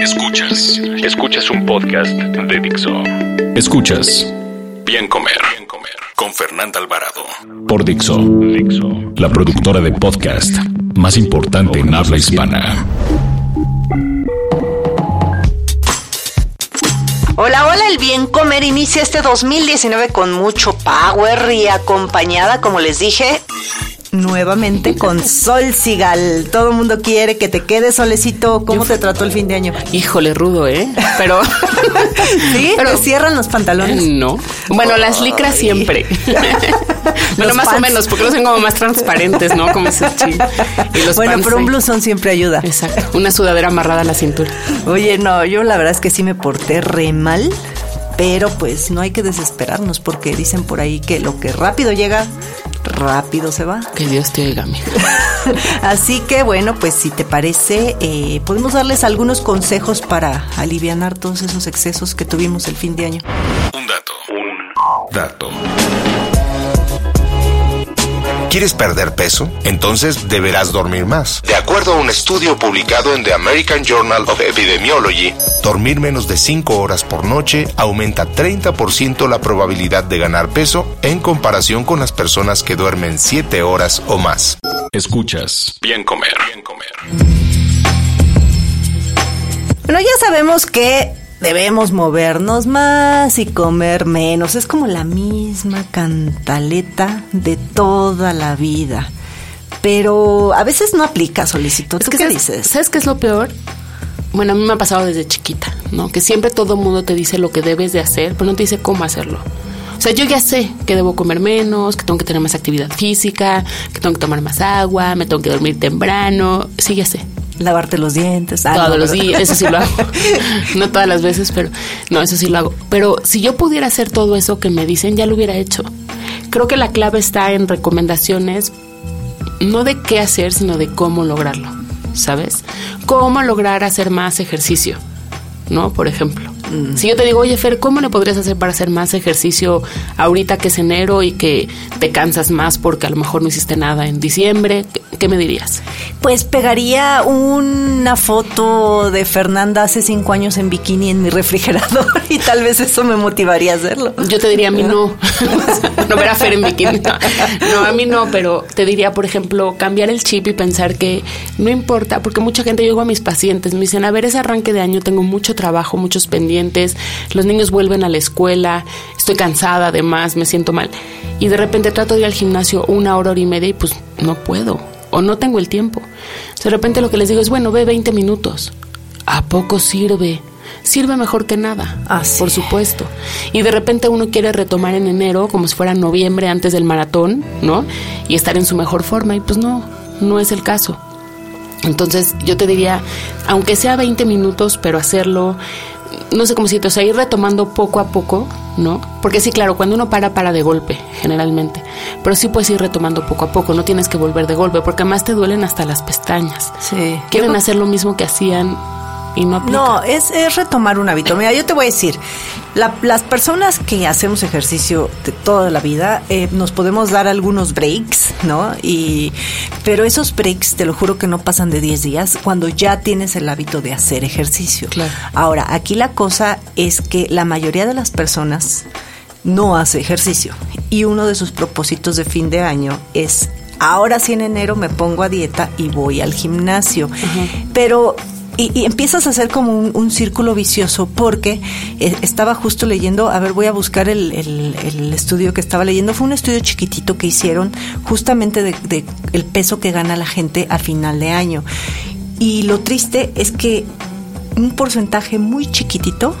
Escuchas, escuchas un podcast de Dixo. Escuchas. Bien Comer, Bien Comer. Con Fernanda Alvarado. Por Dixo, Dixo, la productora de podcast más importante en habla hispana. Hola, hola, el bien comer inicia este 2019 con mucho power y acompañada, como les dije, nuevamente con Sol Sigal. Todo el mundo quiere que te quedes solecito. ¿Cómo te trató el fin de año? Híjole, rudo, ¿eh? Pero. ¿Sí? Pero, ¿Te cierran los pantalones? No. Bueno, las licras siempre. bueno, más o menos, porque los tengo como más transparentes, ¿no? Como ese Y los bueno, pero un blusón siempre ayuda. Exacto. Una sudadera amarrada a la cintura. Oye, no, yo la verdad es que sí me porté re mal. Pero pues no hay que desesperarnos porque dicen por ahí que lo que rápido llega, rápido se va. Que Dios te oiga, amiga. Así que bueno, pues si te parece, eh, podemos darles algunos consejos para aliviar todos esos excesos que tuvimos el fin de año. Un dato. Un dato. ¿Quieres perder peso? Entonces deberás dormir más. De acuerdo a un estudio publicado en The American Journal of Epidemiology, dormir menos de 5 horas por noche aumenta 30% la probabilidad de ganar peso en comparación con las personas que duermen 7 horas o más. Escuchas. Bien comer. Bien comer. Bueno, ya sabemos que debemos movernos más y comer menos. Es como la misma cantaleta de toda la vida. Pero a veces no aplica, solicito. ¿Tú qué dices? ¿Sabes qué es lo peor? Bueno, a mí me ha pasado desde chiquita, ¿no? Que siempre todo el mundo te dice lo que debes de hacer, pero no te dice cómo hacerlo. O sea, yo ya sé que debo comer menos, que tengo que tener más actividad física, que tengo que tomar más agua, me tengo que dormir temprano. Sí, ya sé lavarte los dientes. Ah, Todos los días, eso sí lo hago. no todas las veces, pero no, eso sí lo hago. Pero si yo pudiera hacer todo eso que me dicen, ya lo hubiera hecho. Creo que la clave está en recomendaciones, no de qué hacer, sino de cómo lograrlo, ¿sabes? Cómo lograr hacer más ejercicio, ¿no? Por ejemplo. Mm. Si yo te digo, oye Fer, ¿cómo le podrías hacer para hacer más ejercicio ahorita que es enero y que te cansas más porque a lo mejor no hiciste nada en diciembre? ¿Qué me dirías? Pues pegaría una foto de Fernanda hace cinco años en bikini en mi refrigerador y tal vez eso me motivaría a hacerlo. Yo te diría a mí no. no ver a Fer en bikini. No, a mí no, pero te diría, por ejemplo, cambiar el chip y pensar que no importa, porque mucha gente, yo a mis pacientes, me dicen, a ver, ese arranque de año tengo mucho trabajo, muchos pendientes, los niños vuelven a la escuela, estoy cansada además, me siento mal. Y de repente trato de ir al gimnasio una hora, hora y media y pues no puedo o no tengo el tiempo. De repente lo que les digo es, bueno, ve 20 minutos. ¿A poco sirve? Sirve mejor que nada, ah, por supuesto. Y de repente uno quiere retomar en enero como si fuera noviembre antes del maratón, ¿no? Y estar en su mejor forma y pues no, no es el caso. Entonces yo te diría, aunque sea 20 minutos, pero hacerlo no sé cómo decirte, o sea, ir retomando poco a poco, ¿no? Porque sí, claro, cuando uno para, para de golpe, generalmente. Pero sí puedes ir retomando poco a poco, no tienes que volver de golpe, porque además te duelen hasta las pestañas. Sí. Quieren hacer lo mismo que hacían y no No, es, retomar un hábito. Mira, yo te voy a decir, las personas que hacemos ejercicio de toda la vida, eh, nos podemos dar algunos breaks, ¿no? Y, pero esos breaks, te lo juro que no pasan de 10 días cuando ya tienes el hábito de hacer ejercicio. Claro. Ahora, aquí la cosa es que la mayoría de las personas no hace ejercicio. Y uno de sus propósitos de fin de año es ahora sí en enero me pongo a dieta y voy al gimnasio. Pero y, empiezas a hacer como un, círculo vicioso porque eh, estaba justo leyendo, a ver, voy a buscar el, estudio que estaba leyendo, fue un estudio chiquitito que hicieron justamente de, el peso que gana la gente a final de año. Y lo triste es que un porcentaje muy chiquitito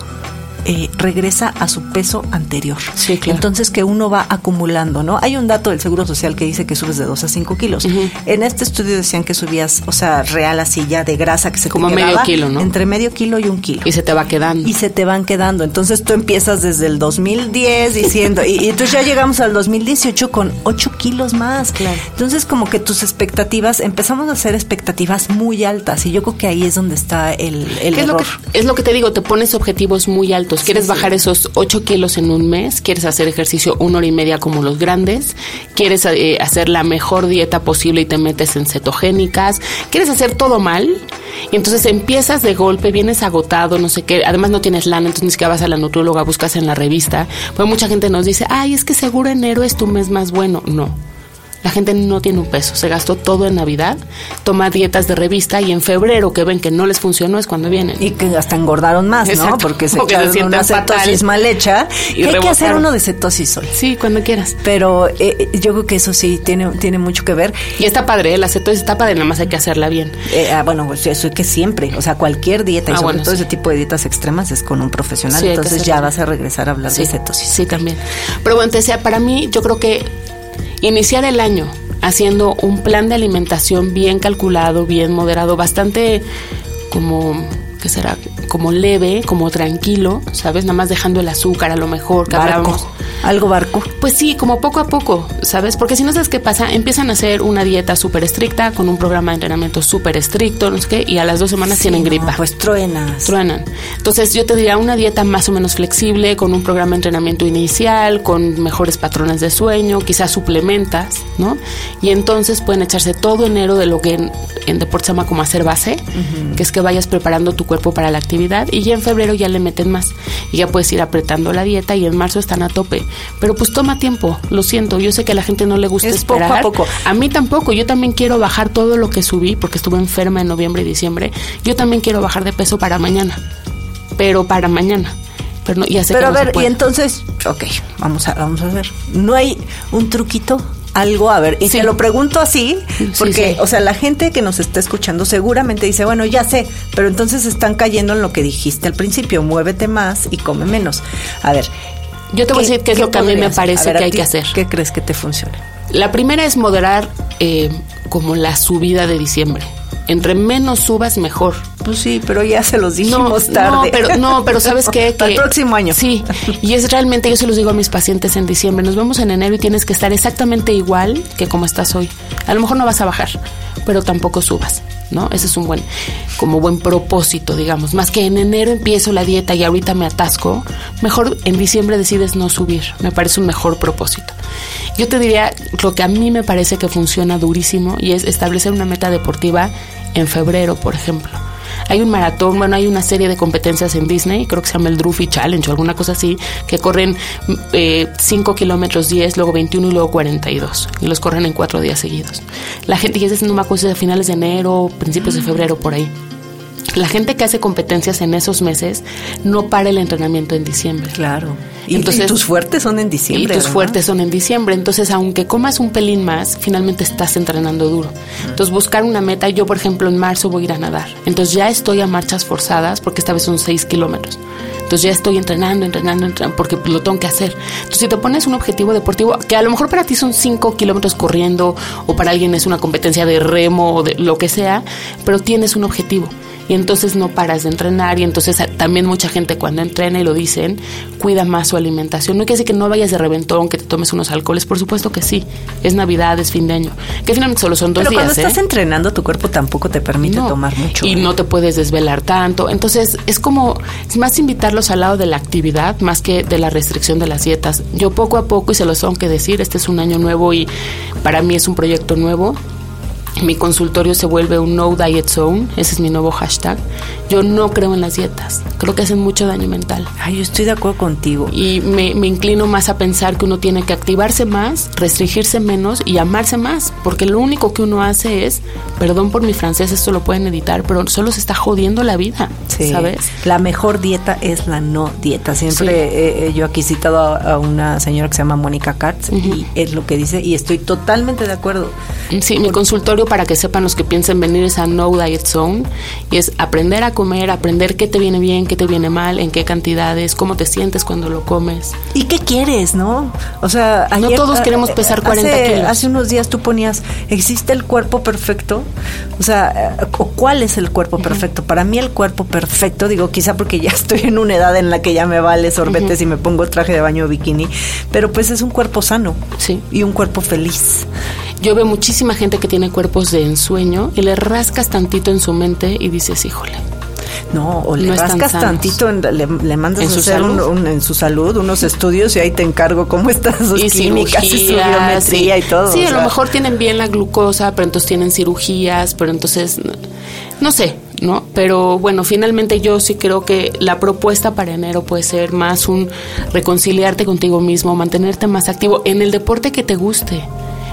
eh, regresa a su peso anterior. Sí, claro. Entonces que uno va acumulando, ¿no? Hay un dato del Seguro Social que dice que subes de 2 a 5 kilos. En este estudio decían que subías, o sea, real así ya de grasa que se Como te medio kilo, ¿no? Entre medio kilo y un kilo Y se te va quedando. y se te van quedando. Entonces tú empiezas desde el 2010 diciendo, y, y entonces ya llegamos al 2018 con 8 kilos más. Claro. Entonces como que tus expectativas, empezamos a hacer expectativas muy altas y yo creo que ahí es donde está el, el ¿Qué es lo, error. que, es lo que te digo, te pones objetivos muy altos. ¿Quieres sí. bajar esos 8 kilos en un mes? ¿Quieres hacer ejercicio una hora y media como los grandes? ¿Quieres eh, hacer la mejor dieta posible y te metes en cetogénicas? ¿Quieres hacer todo mal? Y entonces empiezas de golpe, vienes agotado, no sé qué. Además no tienes lana, entonces ni siquiera vas a la nutróloga, buscas en la revista. Pues mucha gente nos dice, ay, es que seguro enero es tu mes más bueno. No. La gente no tiene un peso, se gastó todo en Navidad, toma dietas de revista y en febrero que ven que no les funcionó es cuando vienen. Y que hasta engordaron más, ¿no? Porque se Porque se echaron una fatal. cetosis mal hecha. Y hay que hacer uno de cetosis hoy. Sí, cuando quieras. Pero eh, yo creo que eso sí tiene, tiene mucho que ver. Y está padre, ¿eh? la cetosis está padre, nada más hay que hacerla bien. Eh, ah, bueno, pues eso es que siempre, o sea, cualquier dieta y Ah, sobre bueno, todo sí. ese tipo de dietas extremas es con un profesional, Sí, entonces ya bien. vas a regresar a hablar Sí, de cetosis. sí, también. Pero bueno, te decía, para mí, yo creo que iniciar el año haciendo un plan de alimentación bien calculado, bien moderado, bastante como, ¿qué será? Como leve, como tranquilo, ¿sabes? Nada más dejando el azúcar a lo mejor que Barco, hablábamos. algo barco. Pues sí, como poco a poco, ¿sabes? Porque si no sabes qué pasa, empiezan a hacer una dieta súper estricta, con un programa de entrenamiento súper estricto, no sé qué, y a las dos semanas tienen no, gripa. pues truenas. Truenan. Entonces yo te diría una dieta más o menos flexible, con un programa de entrenamiento inicial, con mejores patrones de sueño, quizás suplementas, ¿no? Y entonces pueden echarse todo enero de lo que en, en deporte se llama como hacer base, que es que vayas preparando tu cuerpo para la actividad y ya en febrero ya le meten más y ya puedes ir apretando la dieta y en marzo están a tope. Pero pues toma tiempo, lo siento, yo sé que a la gente no le gusta Es poco a esperar. poco. A mí tampoco, yo también quiero bajar todo lo que subí porque estuve enferma en noviembre y diciembre. Yo también quiero bajar de peso para mañana, pero para mañana. Pero no, ya sé Pero a que no ver, y puede. entonces, ok, vamos a, vamos a ver. ¿No hay un truquito? Algo, a ver, y Sí. te lo pregunto así, Sí, porque, sí. o sea, la gente que nos está escuchando seguramente dice, bueno, ya sé, pero entonces están cayendo en lo que dijiste al principio, muévete más y come menos. A ver. Yo te voy a decir qué es lo que a mí me parece ver, que ¿a hay que hacer. ¿Qué crees que te funcione? La primera es moderar eh, como la subida de diciembre. Entre menos subas, mejor. Pues sí, pero ya se los dijimos no, tarde. No, pero, no, pero ¿sabes qué? Para el próximo año. Sí, y es realmente, yo se los digo a mis pacientes en diciembre, nos vemos en enero y tienes que estar exactamente igual que como estás hoy. A lo mejor no vas a bajar, pero tampoco subas, ¿no? Ese es un buen, como buen propósito, digamos. Más que en enero empiezo la dieta y ahorita me atasco, mejor en diciembre decides no subir. Me parece un mejor propósito. Yo te diría lo que a mí me parece que funciona durísimo y es establecer una meta deportiva en febrero, por ejemplo. Hay un maratón, bueno, hay una serie de competencias en Disney, creo que se llama el Druffy Challenge o alguna cosa así, que corren 5 kilómetros 10, luego 21 y luego 42. Y los corren en cuatro días seguidos. La gente ya está haciendo una cosa a finales de enero, principios de febrero, por ahí. La gente que hace competencias en esos meses no para el entrenamiento en diciembre. Claro. Y, Entonces- y tus fuertes son en diciembre. Y tus ¿verdad? fuertes son en diciembre. Entonces, aunque comas un pelín más, finalmente estás entrenando duro. Entonces, buscar una meta. Yo, por ejemplo, en marzo voy a ir a nadar. Entonces, ya estoy a marchas forzadas porque esta vez son 6 kilómetros. Entonces, ya estoy entrenando, entrenando, entrenando, porque lo tengo que hacer. Entonces, si te pones un objetivo deportivo, que a lo mejor para ti son 5 kilómetros corriendo, o para alguien es una competencia de remo o de lo que sea, pero tienes un objetivo y entonces no paras de entrenar y entonces a- también mucha gente cuando entrena y lo dicen, cuida más su alimentación. No quiere decir que no vayas de reventón, que te tomes unos alcoholes, por supuesto que sí. Es Navidad, es fin de año. Que finalmente solo son dos Pero días. cuando estás ¿eh? entrenando, tu cuerpo tampoco te permite No. tomar mucho. Y ¿eh? no te puedes desvelar tanto. Entonces, es como, es más invitarlos al lado de la actividad, más que de la restricción de las dietas. Yo poco a poco, y se los tengo que decir, este es un año nuevo y para mí es un proyecto nuevo. Mi consultorio se vuelve un no diet zone, ese es mi nuevo hashtag. Yo no creo en las dietas, creo que hacen mucho daño mental. Ay, yo estoy de acuerdo contigo. Y me, me inclino más a pensar que uno tiene que activarse más, restringirse menos y amarse más, porque lo único que uno hace es, perdón por mi francés, esto lo pueden editar, pero solo se está jodiendo la vida, Sí. ¿sabes? La mejor dieta es la no dieta. Siempre Sí. eh, yo aquí he citado a, a una señora que se llama Mónica Katz y es lo que dice y estoy totalmente de acuerdo. Sí, mi consultorio para que sepan los que piensen venir es a No Diet Zone y es aprender a comer, aprender qué te viene bien, qué te viene mal, en qué cantidades, cómo te sientes cuando lo comes. ¿Y qué quieres, no? O sea, no todos queremos pesar 40 hace, kilos. Hace unos días tú ponías, ¿existe el cuerpo perfecto? O sea, eh, ¿cuál es el cuerpo perfecto? Para mí el cuerpo perfecto, digo, quizá porque ya estoy en una edad en la que ya me vale sorbetes y me pongo traje de baño bikini, pero pues es un cuerpo sano sí. y un cuerpo feliz. Yo veo muchísima gente que tiene cuerpos de ensueño y le rascas tantito en su mente y dices, híjole. No, o le no rascas tantito, le, le, mandas ¿En a hacer un, un, en su salud unos estudios y ahí te encargo cómo están sus y químicas y su biometría sí. y todo. Sí, a sea. lo mejor tienen bien la glucosa, pero entonces tienen cirugías, pero entonces, no sé, ¿no? Pero bueno, finalmente yo sí creo que la propuesta para enero puede ser más un reconciliarte contigo mismo, mantenerte más activo en el deporte que te guste.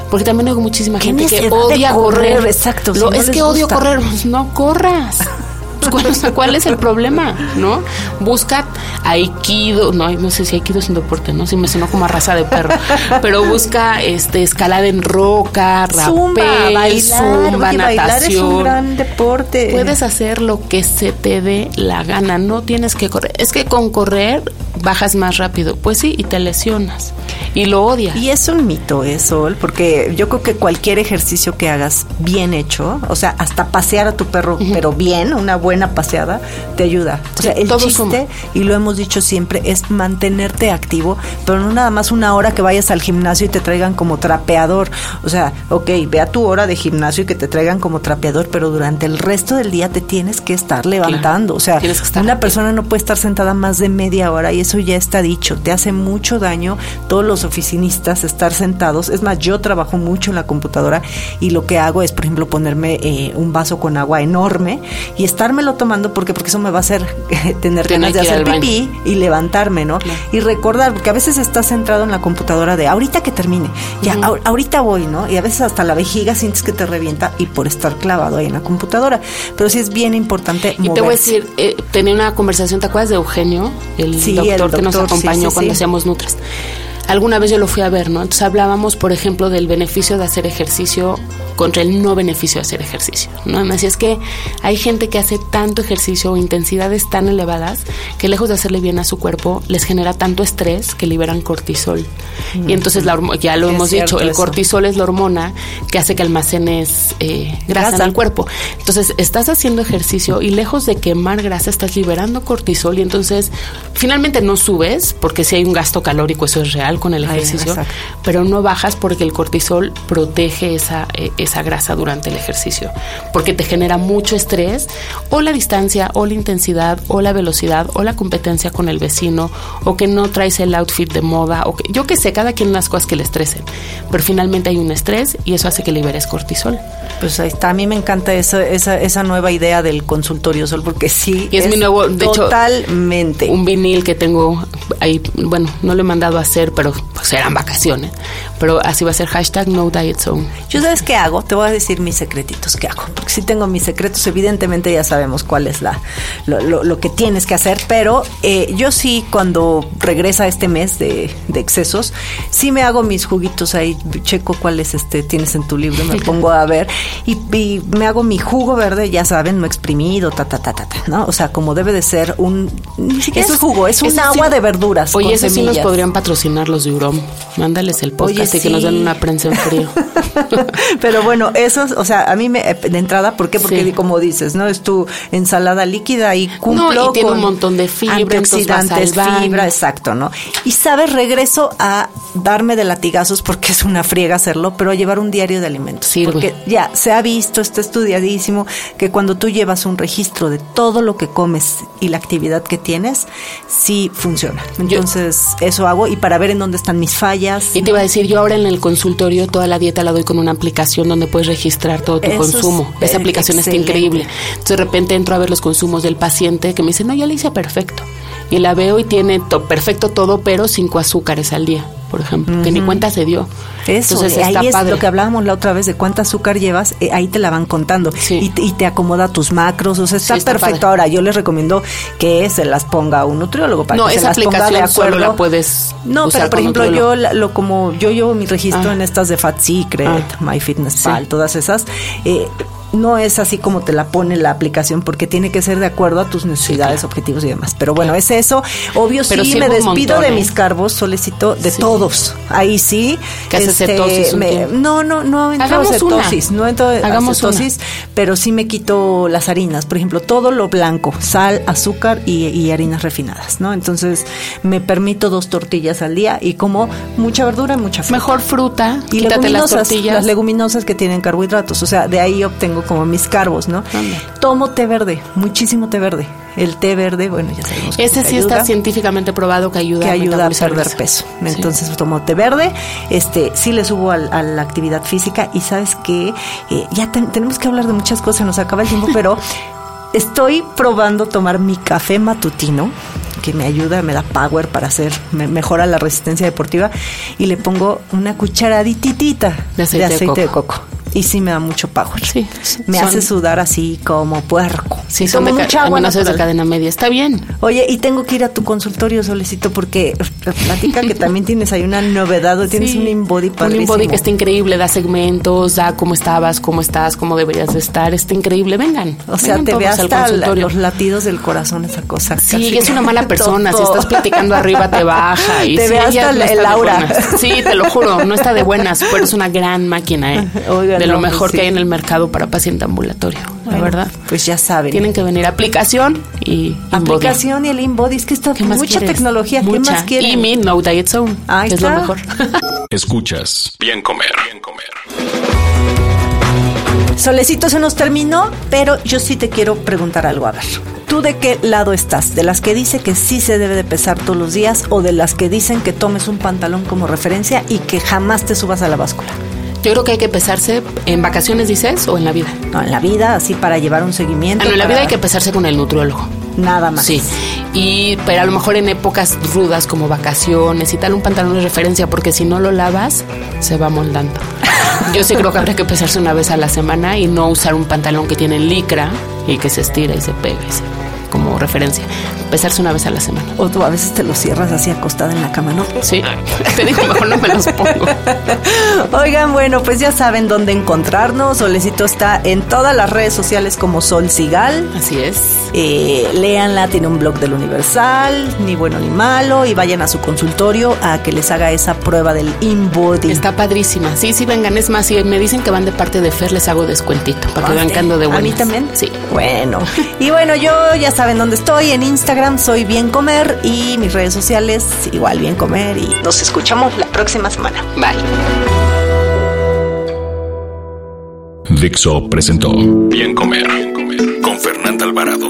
Porque también hay muchísima gente que odia correr. correr. Exacto. Lo, si es no que odio gusta. correr. Pues no corras. ¿Cuál, ¿Cuál, es el problema? ¿No? Busca aikido, no, no sé si aikido es un deporte, ¿no? Si me sonó como a raza de perro, pero busca este escalada en roca, rapel, zumba, bailar, zumba, oye, natación. Bailar es un gran deporte. Puedes hacer lo que se te dé la gana, no tienes que correr. Es que con correr bajas más rápido, pues sí, y te lesionas y lo odias. Y es un mito eso, porque yo creo que cualquier ejercicio que hagas bien hecho, o sea, hasta pasear a tu perro, uh -huh. pero bien, una buena paseada, te ayuda. O sea, el chiste, suma. y lo hemos dicho siempre, es mantenerte activo, pero no nada más una hora que vayas al gimnasio y te traigan como trapeador. O sea, ok, ve a tu hora de gimnasio y que te traigan como trapeador, pero durante el resto del día te tienes que estar levantando. Claro. O sea, una persona no puede estar sentada más de media hora y eso ya está dicho. Te hace mucho daño todos los oficinistas estar sentados. Es más, yo trabajo mucho en la computadora y lo que hago es, por ejemplo, ponerme eh, un vaso con agua enorme y estármelo tomando porque porque eso me va a hacer eh, tener ganas de hacer pipí y levantarme, ¿no? Claro. Y recordar, porque a veces estás centrado en la computadora de ahorita que termine, ya, ahorita voy, ¿no? Y a veces hasta la vejiga sientes que te revienta y por estar clavado ahí en la computadora. Pero sí es bien importante Y te voy a decir, eh, tenía una conversación, ¿te acuerdas de Eugenio? El, Sí, doctor, el que nos doctor, sí, acompañó sí, cuando hacíamos Nutras. Alguna vez yo lo fui a ver, ¿no? Entonces hablábamos, por ejemplo, del beneficio de hacer ejercicio contra el no beneficio de hacer ejercicio, ¿no? Así es que hay gente que hace tanto ejercicio o intensidades tan elevadas que lejos de hacerle bien a su cuerpo, les genera tanto estrés que liberan cortisol. Y entonces la hormo- ya lo Es hemos dicho, el eso. cortisol es la hormona que hace que almacenes eh, grasa, Grasa. en el cuerpo. Entonces, estás haciendo ejercicio y lejos de quemar grasa, estás liberando cortisol y entonces finalmente no subes, porque si hay un gasto calórico, eso es real con el ejercicio, pero no bajas porque el cortisol protege esa, eh, esa grasa durante el ejercicio, porque te genera mucho estrés, o la distancia, o la intensidad, o la velocidad, o la competencia con el vecino, o que no traes el outfit de moda, o que yo que sé, cada quien las cosas que le estresen, pero finalmente hay un estrés y eso hace que liberes cortisol. Pues ahí está, a mí me encanta esa, esa, esa nueva idea del consultorio sol, porque sí, Y es mi nuevo- de hecho, totalmente. un vinil que tengo ahí, bueno, no lo he mandado a hacer, pero pues eran vacaciones. Pero así va a ser hashtag no diet zone. Yo sabes qué hago, te voy a decir mis secretitos que hago, porque sí tengo mis secretos, evidentemente ya sabemos cuál es la lo, lo- lo que tienes que hacer, pero eh, yo sí cuando regresa este mes de, de excesos, sí me hago mis juguitos ahí, checo cuáles este tienes en tu libro, me pongo a ver y, y me hago mi jugo verde, ya saben, no exprimido, ta ta ta ta, ta, ¿no? O sea, como debe de ser un ni siquiera Eso es jugo, es un agua sí- de verduras Oye, eso sí nos podrían patrocinar los de Urom. Mándales el podcast Oye, que nos den una prensa en frío. Pero bueno, esos, o sea, a mí me, de entrada, ¿por qué? Porque Sí. como dices, ¿no? Es tu ensalada líquida y cumplo No, y tiene con un montón de fibra, antioxidantes, fibra, exacto, ¿no? Y sabes, regreso a darme de latigazos porque es una friega hacerlo, pero a llevar un diario de alimentos. Sirve. Porque ya se ha visto, está estudiadísimo, que cuando tú llevas un registro de todo lo que comes y la actividad que tienes, sí funciona. Entonces, eso hago y para ver en dónde están mis fallas. Y te iba a decir, yo ahora en el consultorio toda la dieta la doy con una aplicación donde puedes registrar todo tu Eso consumo. eh, Esa aplicación está excelente. increíble. Entonces de repente entro a ver los consumos del paciente que me dice, no, ya le hice perfecto. Y la veo y tiene to- perfecto todo, pero cinco azúcares al día. Por ejemplo, que ni cuenta se dio. Eso, Entonces, ahí está es padre. lo que hablábamos la otra vez de cuánta azúcar llevas, eh, ahí te la van contando Sí. y, te, y te acomoda tus macros, o sea, está, Sí, está perfecto. padre. Ahora, yo les recomiendo que se las ponga un nutriólogo para No, que se las ponga de aplicación solo acuerdo. la puedes No, usar pero por ejemplo, nutriólogo. yo la- lo como yo llevo mi registro Ah. en estas de Fat Secret, Ah. MyFitnessPal, Sí. todas esas. eh, no es así como te la pone la aplicación porque tiene que ser de acuerdo a tus necesidades, objetivos y demás. Pero bueno, es eso. Obvio Pero sí, me despido montón, de ¿eh? mis carbos, solicito de Sí. todos. Ahí sí. ¿Qué haces, cetosis me- no, no, no entro una. cetosis, no entro Hagamos cetosis, pero sí me quito las harinas, por ejemplo, todo lo blanco, sal, azúcar y, y harinas refinadas, ¿no? Entonces me permito dos tortillas al día y como mucha verdura y mucha fruta. Mejor fruta, Y quítate las tortillas. las leguminosas que tienen carbohidratos, o sea, de ahí obtengo como mis carbos, ¿no? Anda. Tomo té verde, muchísimo té verde. El té verde, bueno, ya sabemos que Ese te sí ayuda está científicamente probado que ayuda que a ayuda a perder peso. Sí. Entonces tomo té verde, este sí le subo al- a, la actividad física y sabes que ya ten- tenemos que hablar de muchas cosas, nos acaba el tiempo, pero estoy probando tomar mi café matutino que me ayuda, me da power para hacer, me mejora la resistencia deportiva y le pongo una cucharadititita De aceite de de coco. coco. Y sí me da mucho power. Sí, Me son- hace sudar así como puerco. Sí, son de mucha agua aminoácidos de cadena media. Está bien. Oye, y tengo que ir a tu consultorio, Solecito, porque platica que también tienes ahí una novedad, o tienes Sí. un InBody Un padrísimo. InBody que está increíble, da segmentos, da cómo estabas, cómo estás, cómo deberías de estar. Está increíble. Vengan. O sea, vengan te ve al hasta la- consultorio. los latidos del corazón esa cosa. Sí, casi es una mala persona. Si estás platicando arriba, te baja. Y Te sí, ve hasta no el aura. Sí, te lo juro, no está de buenas, pero es una gran máquina, ¿eh? Oigan, de lo mejor sí. que hay en el mercado para paciente ambulatorio, la verdad. Pues ya saben. Tienen que venir aplicación y. Aplicación y el InBody, es que está ¿Qué mucha quieres? tecnología. ¿Qué Mucha. más quieren? Y mi No Diet Zone, Ahí que es lo mejor. Escuchas. Bien comer. Bien comer. Solecito se nos terminó, pero yo sí te quiero preguntar algo. A ver, ¿tú de qué lado estás? ¿De las que dice que sí se debe de pesar todos los días o de las que dicen que tomes un pantalón como referencia y que jamás te subas a la báscula? Yo creo que hay que pesarse en vacaciones, dices, o en la vida. No, en la vida, así para llevar un seguimiento. Ah, no, en la vida hay que pesarse con el nutriólogo. Nada más. Sí, y pero a lo mejor en épocas rudas como vacaciones y tal, un pantalón de referencia, porque si no lo lavas, se va moldando. Yo sí creo que habría que pesarse una vez a la semana y no usar un pantalón que tiene licra y que se estira y se pega y se- como referencia. Pesarse una vez a la semana. O tú a veces te lo cierras así acostada en la cama, ¿no? Sí, te digo, mejor no me los pongo. Oigan, bueno, pues ya saben dónde encontrarnos. Solecito está en todas las redes sociales como Sol Sigal. Así es. Eh, léanla, tiene un blog del Universal, ni bueno ni malo, y vayan a su consultorio a que les haga esa prueba del InBody. Está padrísima. Sí, sí, vengan. Es más, si me dicen que van de parte de Fer, les hago descuentito para que vean que ando de ¿A buenas. mí también? Sí. Bueno, y bueno, yo ya saben dónde estoy. En Instagram soy Bien Comer y mis redes sociales igual Bien Comer. Y nos escuchamos la próxima semana. Bye. Dixo presentó Bien comer. Con Fernanda Alvarado.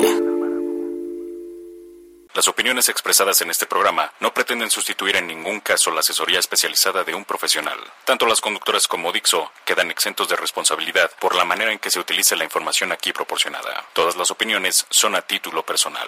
Las opiniones expresadas en este programa no pretenden sustituir en ningún caso la asesoría especializada de un profesional. Tanto las conductoras como Dixo quedan exentos de responsabilidad por la manera en que se utiliza la información aquí proporcionada. Todas las opiniones son a título personal.